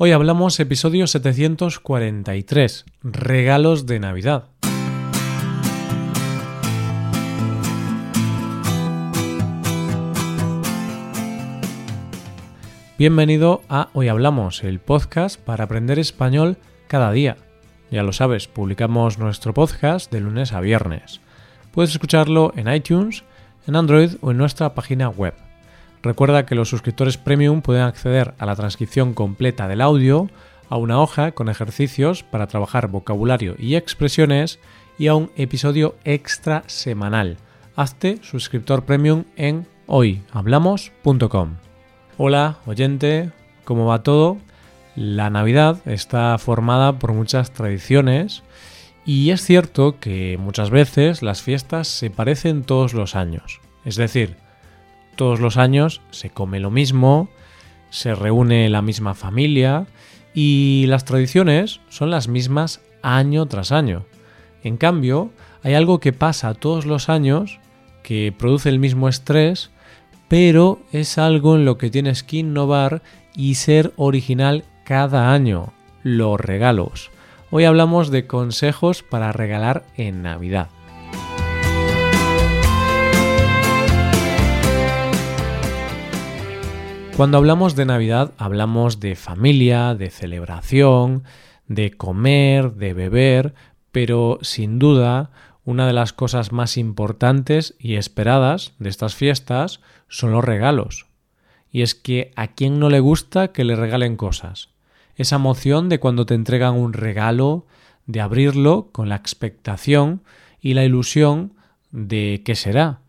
Hoy hablamos episodio 743, regalos de Navidad. Bienvenido a Hoy Hablamos, el podcast para aprender español cada día. Ya lo sabes, publicamos nuestro podcast de lunes a viernes. Puedes escucharlo en iTunes, en Android o en nuestra página web. Recuerda que los suscriptores premium pueden acceder a la transcripción completa del audio, a una hoja con ejercicios para trabajar vocabulario y expresiones y a un episodio extra semanal. Hazte suscriptor premium en hoyhablamos.com. Hola, oyente, ¿cómo va todo? La Navidad está formada por muchas tradiciones y es cierto que muchas veces las fiestas se parecen todos los años. Es decir, todos los años se come lo mismo, se reúne la misma familia y las tradiciones son las mismas año tras año. En cambio, hay algo que pasa todos los años que produce el mismo estrés, pero es algo en lo que tienes que innovar y ser original cada año, los regalos. Hoy hablamos de consejos para regalar en Navidad. Cuando hablamos de Navidad hablamos de familia, de celebración, de comer, de beber, pero sin duda una de las cosas más importantes y esperadas de estas fiestas son los regalos. Y es que a quién no le gusta que le regalen cosas. Esa emoción de cuando te entregan un regalo, de abrirlo con la expectación y la ilusión de qué será,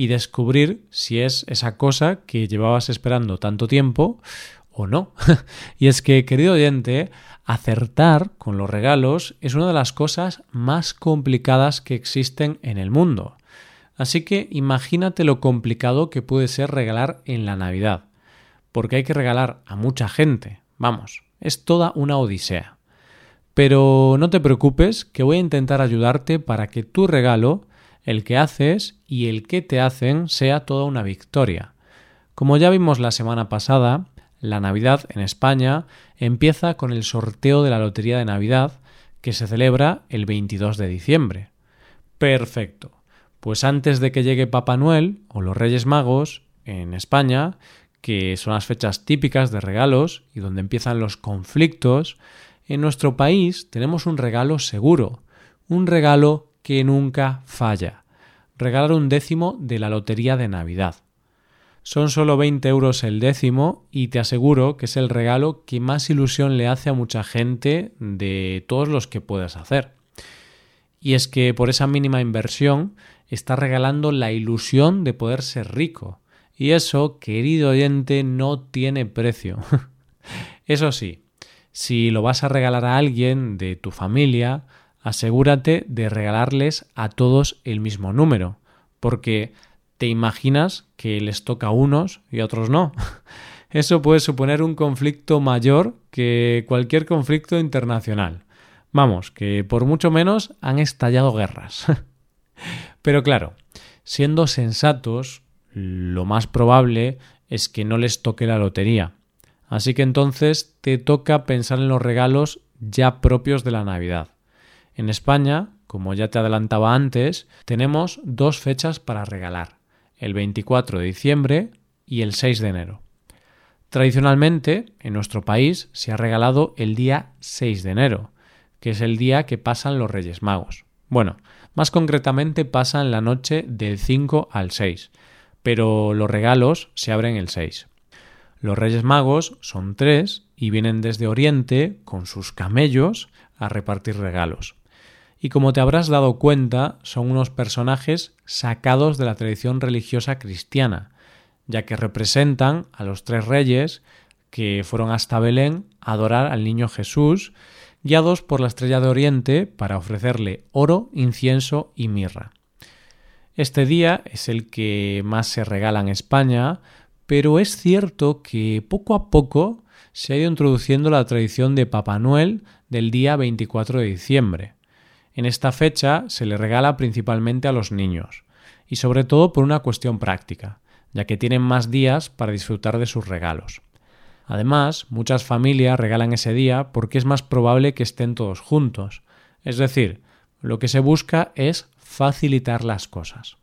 y descubrir si es esa cosa que llevabas esperando tanto tiempo o no. y es que, querido oyente, acertar con los regalos es una de las cosas más complicadas que existen en el mundo. Así que imagínate lo complicado que puede ser regalar en la Navidad, porque hay que regalar a mucha gente. Vamos, es toda una odisea. Pero no te preocupes, que voy a intentar ayudarte para que tu regalo el que haces y el que te hacen sea toda una victoria. Como ya vimos la semana pasada, la Navidad en España empieza con el sorteo de la Lotería de Navidad que se celebra el 22 de diciembre. Perfecto. Pues antes de que llegue Papá Noel o los Reyes Magos en España, que son las fechas típicas de regalos y donde empiezan los conflictos, en nuestro país tenemos un regalo seguro, un regalo que nunca falla. Regalar un décimo de la Lotería de Navidad. Son solo 20 euros el décimo y te aseguro que es el regalo que más ilusión le hace a mucha gente de todos los que puedas hacer. Y es que por esa mínima inversión estás regalando la ilusión de poder ser rico. Y eso, querido oyente, no tiene precio. eso sí, si lo vas a regalar a alguien de tu familia, asegúrate de regalarles a todos el mismo número, porque te imaginas que les toca a unos y a otros no. Eso puede suponer un conflicto mayor que cualquier conflicto internacional. Vamos, que por mucho menos han estallado guerras. Pero claro, siendo sensatos, lo más probable es que no les toque la lotería. Así que entonces te toca pensar en los regalos ya propios de la Navidad. En España, como ya te adelantaba antes, tenemos dos fechas para regalar, el 24 de diciembre y el 6 de enero. Tradicionalmente, en nuestro país se ha regalado el día 6 de enero, que es el día que pasan los Reyes Magos. Bueno, más concretamente pasan la noche del 5 al 6, pero los regalos se abren el 6. Los Reyes Magos son tres y vienen desde Oriente con sus camellos a repartir regalos y como te habrás dado cuenta son unos personajes sacados de la tradición religiosa cristiana, ya que representan a los tres reyes que fueron hasta Belén a adorar al niño Jesús, guiados por la estrella de Oriente para ofrecerle oro, incienso y mirra. Este día es el que más se regala en España, pero es cierto que poco a poco se ha ido introduciendo la tradición de Papá Noel del día 24 de diciembre. En esta fecha se le regala principalmente a los niños, y sobre todo por una cuestión práctica, ya que tienen más días para disfrutar de sus regalos. Además, muchas familias regalan ese día porque es más probable que estén todos juntos. Es decir, lo que se busca es facilitar las cosas.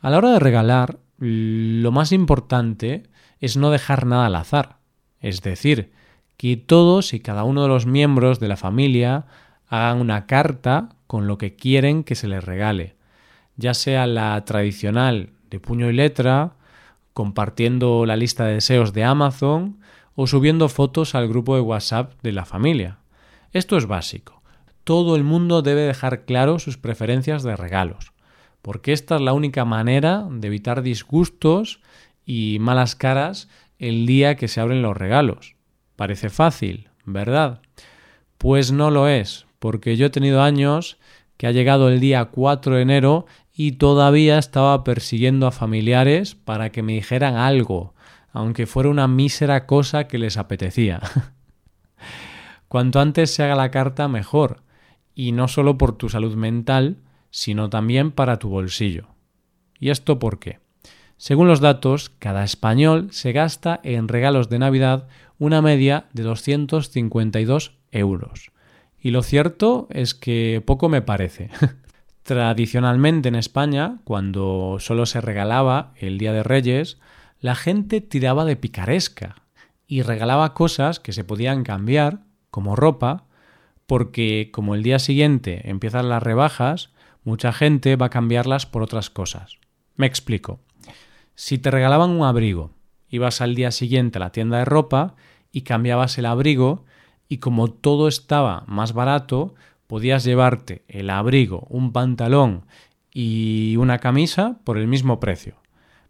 A la hora de regalar, lo más importante es no dejar nada al azar. Es decir, que todos y cada uno de los miembros de la familia hagan una carta con lo que quieren que se les regale, ya sea la tradicional de puño y letra, compartiendo la lista de deseos de Amazon o subiendo fotos al grupo de WhatsApp de la familia. Esto es básico. Todo el mundo debe dejar claro sus preferencias de regalos, porque esta es la única manera de evitar disgustos y malas caras el día que se abren los regalos. Parece fácil, ¿verdad? Pues no lo es, porque yo he tenido años que ha llegado el día 4 de enero y todavía estaba persiguiendo a familiares para que me dijeran algo, aunque fuera una mísera cosa que les apetecía. Cuanto antes se haga la carta, mejor, y no solo por tu salud mental, sino también para tu bolsillo. ¿Y esto por qué? Según los datos, cada español se gasta en regalos de Navidad una media de 252 euros. Y lo cierto es que poco me parece. Tradicionalmente en España, cuando solo se regalaba el Día de Reyes, la gente tiraba de picaresca y regalaba cosas que se podían cambiar, como ropa, porque como el día siguiente empiezan las rebajas, mucha gente va a cambiarlas por otras cosas. Me explico. Si te regalaban un abrigo, ibas al día siguiente a la tienda de ropa y cambiabas el abrigo y como todo estaba más barato, podías llevarte el abrigo, un pantalón y una camisa por el mismo precio.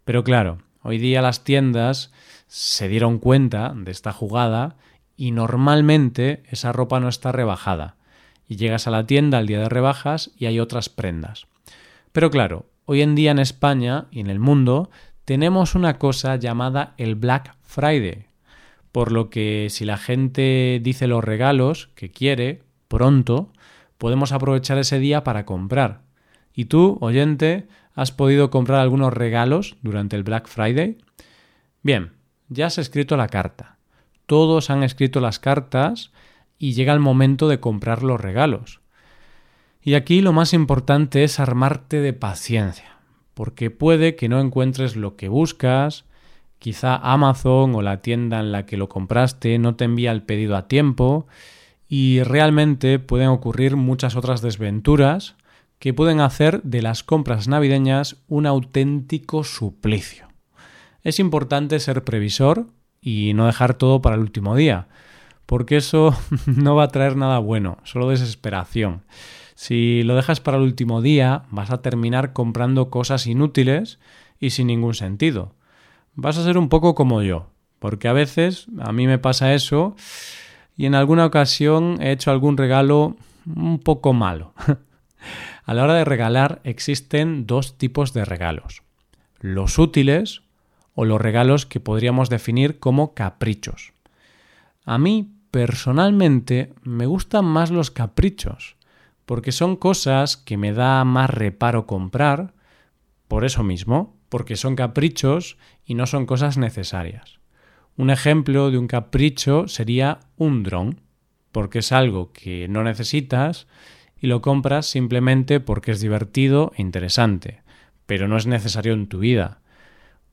Pero claro, hoy día las tiendas se dieron cuenta de esta jugada y normalmente esa ropa no está rebajada. Y llegas a la tienda al día de rebajas y hay otras prendas. Pero claro, hoy en día en España y en el mundo tenemos una cosa llamada el Black Friday. Por lo que si la gente dice los regalos que quiere pronto, podemos aprovechar ese día para comprar. ¿Y tú, oyente, has podido comprar algunos regalos durante el Black Friday? Bien, ya has escrito la carta. Todos han escrito las cartas y llega el momento de comprar los regalos. Y aquí lo más importante es armarte de paciencia, porque puede que no encuentres lo que buscas, quizá Amazon o la tienda en la que lo compraste no te envía el pedido a tiempo y realmente pueden ocurrir muchas otras desventuras que pueden hacer de las compras navideñas un auténtico suplicio. Es importante ser previsor y no dejar todo para el último día, porque eso no va a traer nada bueno, solo desesperación. Si lo dejas para el último día, vas a terminar comprando cosas inútiles y sin ningún sentido. Vas a ser un poco como yo, porque a veces a mí me pasa eso y en alguna ocasión he hecho algún regalo un poco malo. A la hora de regalar existen dos tipos de regalos. Los útiles o los regalos que podríamos definir como caprichos. A mí, personalmente, me gustan más los caprichos, porque son cosas que me da más reparo comprar, por eso mismo, porque son caprichos y no son cosas necesarias. Un ejemplo de un capricho sería un dron, porque es algo que no necesitas y lo compras simplemente porque es divertido e interesante, pero no es necesario en tu vida.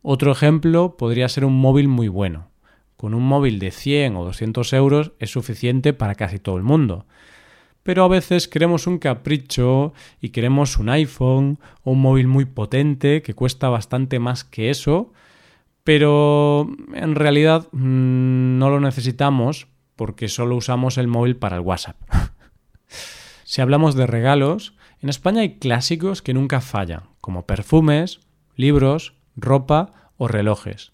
Otro ejemplo podría ser un móvil muy bueno. Con un móvil de 100 o 200 euros es suficiente para casi todo el mundo. Pero a veces queremos un capricho y queremos un iPhone o un móvil muy potente que cuesta bastante más que eso pero en realidad mm, no lo necesitamos porque solo usamos el móvil para el WhatsApp. si hablamos de regalos, en España hay clásicos que nunca fallan, como perfumes, libros, ropa o relojes.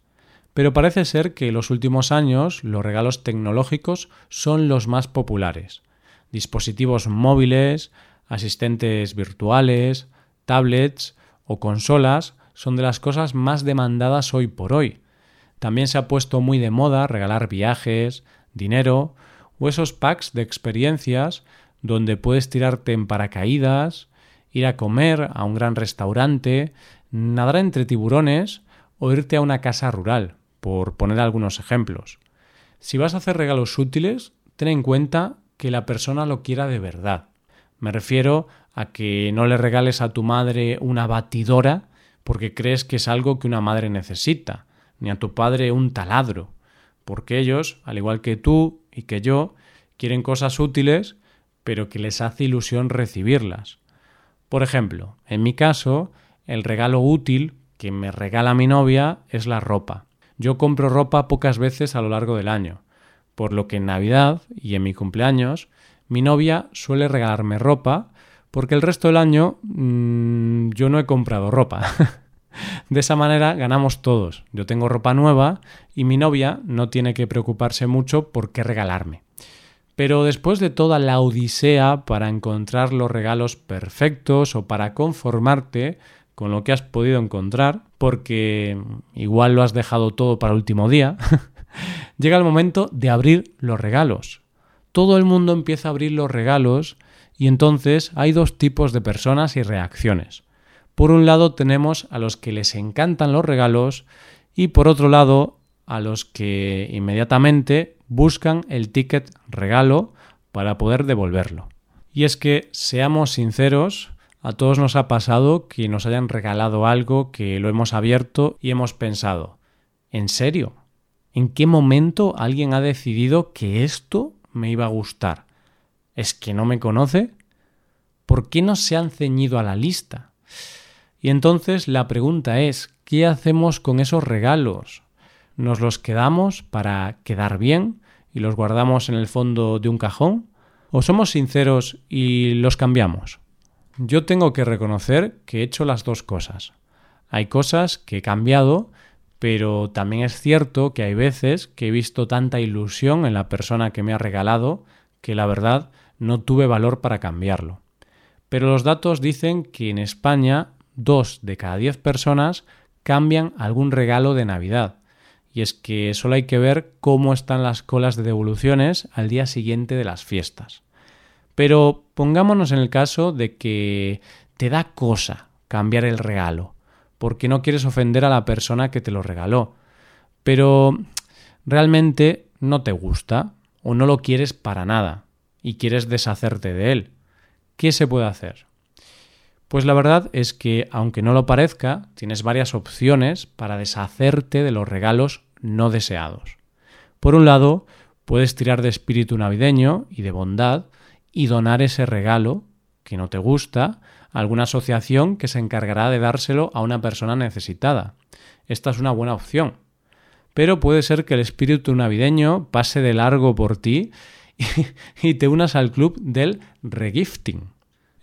Pero parece ser que en los últimos años los regalos tecnológicos son los más populares. Dispositivos móviles, asistentes virtuales, tablets o consolas son de las cosas más demandadas hoy por hoy. También se ha puesto muy de moda regalar viajes, dinero o esos packs de experiencias donde puedes tirarte en paracaídas, ir a comer a un gran restaurante, nadar entre tiburones o irte a una casa rural, por poner algunos ejemplos. Si vas a hacer regalos útiles, ten en cuenta que la persona lo quiera de verdad. Me refiero a que no le regales a tu madre una batidora porque crees que es algo que una madre necesita, ni a tu padre un taladro, porque ellos, al igual que tú y que yo, quieren cosas útiles, pero que les hace ilusión recibirlas. Por ejemplo, en mi caso, el regalo útil que me regala mi novia es la ropa. Yo compro ropa pocas veces a lo largo del año, por lo que en Navidad y en mi cumpleaños mi novia suele regalarme ropa porque el resto del año mmm, yo no he comprado ropa. de esa manera ganamos todos. Yo tengo ropa nueva y mi novia no tiene que preocuparse mucho por qué regalarme. Pero después de toda la odisea para encontrar los regalos perfectos o para conformarte con lo que has podido encontrar, porque igual lo has dejado todo para último día, llega el momento de abrir los regalos. Todo el mundo empieza a abrir los regalos y entonces hay dos tipos de personas y reacciones. Por un lado tenemos a los que les encantan los regalos y por otro lado a los que inmediatamente buscan el ticket regalo para poder devolverlo. Y es que, seamos sinceros, a todos nos ha pasado que nos hayan regalado algo que lo hemos abierto y hemos pensado, ¿en serio? ¿En qué momento alguien ha decidido que esto me iba a gustar? ¿Es que no me conoce? ¿Por qué no se han ceñido a la lista? Y entonces la pregunta es, ¿qué hacemos con esos regalos? ¿Nos los quedamos para quedar bien y los guardamos en el fondo de un cajón? ¿O somos sinceros y los cambiamos? Yo tengo que reconocer que he hecho las dos cosas. Hay cosas que he cambiado, pero también es cierto que hay veces que he visto tanta ilusión en la persona que me ha regalado que la verdad no tuve valor para cambiarlo. Pero los datos dicen que en España dos de cada diez personas cambian algún regalo de Navidad. Y es que solo hay que ver cómo están las colas de devoluciones al día siguiente de las fiestas. Pero pongámonos en el caso de que te da cosa cambiar el regalo, porque no quieres ofender a la persona que te lo regaló, pero realmente no te gusta o no lo quieres para nada y quieres deshacerte de él. ¿Qué se puede hacer? Pues la verdad es que, aunque no lo parezca, tienes varias opciones para deshacerte de los regalos no deseados. Por un lado, puedes tirar de espíritu navideño y de bondad y donar ese regalo que no te gusta alguna asociación que se encargará de dárselo a una persona necesitada. Esta es una buena opción. Pero puede ser que el espíritu navideño pase de largo por ti y, te unas al club del regifting.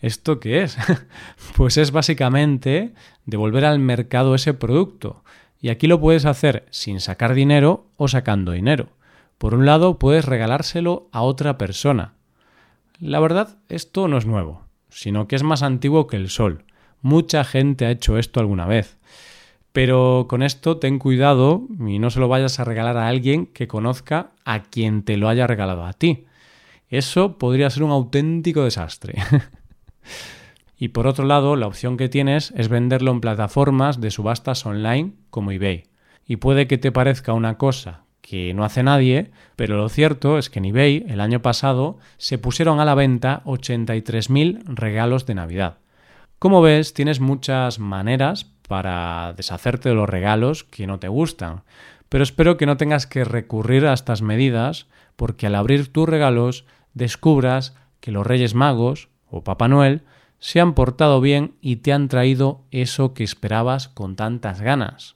¿Esto qué es? pues es básicamente devolver al mercado ese producto. Y aquí lo puedes hacer sin sacar dinero o sacando dinero. Por un lado, puedes regalárselo a otra persona. La verdad, esto no es nuevo, sino que es más antiguo que el sol. Mucha gente ha hecho esto alguna vez. Pero con esto ten cuidado y no se lo vayas a regalar a alguien que conozca a quien te lo haya regalado a ti. Eso podría ser un auténtico desastre. y por otro lado, la opción que tienes es venderlo en plataformas de subastas online como eBay. Y puede que te parezca una cosa que no hace nadie, pero lo cierto es que en eBay el año pasado se pusieron a la venta 83.000 regalos de Navidad. Como ves, tienes muchas maneras para deshacerte de los regalos que no te gustan, pero espero que no tengas que recurrir a estas medidas porque al abrir tus regalos descubras que los Reyes Magos o Papá Noel se han portado bien y te han traído eso que esperabas con tantas ganas.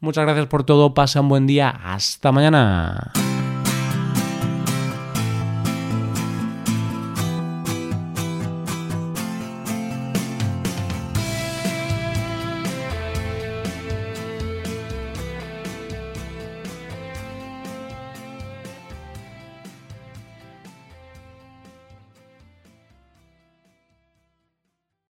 Muchas gracias por todo, pasa un buen día, hasta mañana.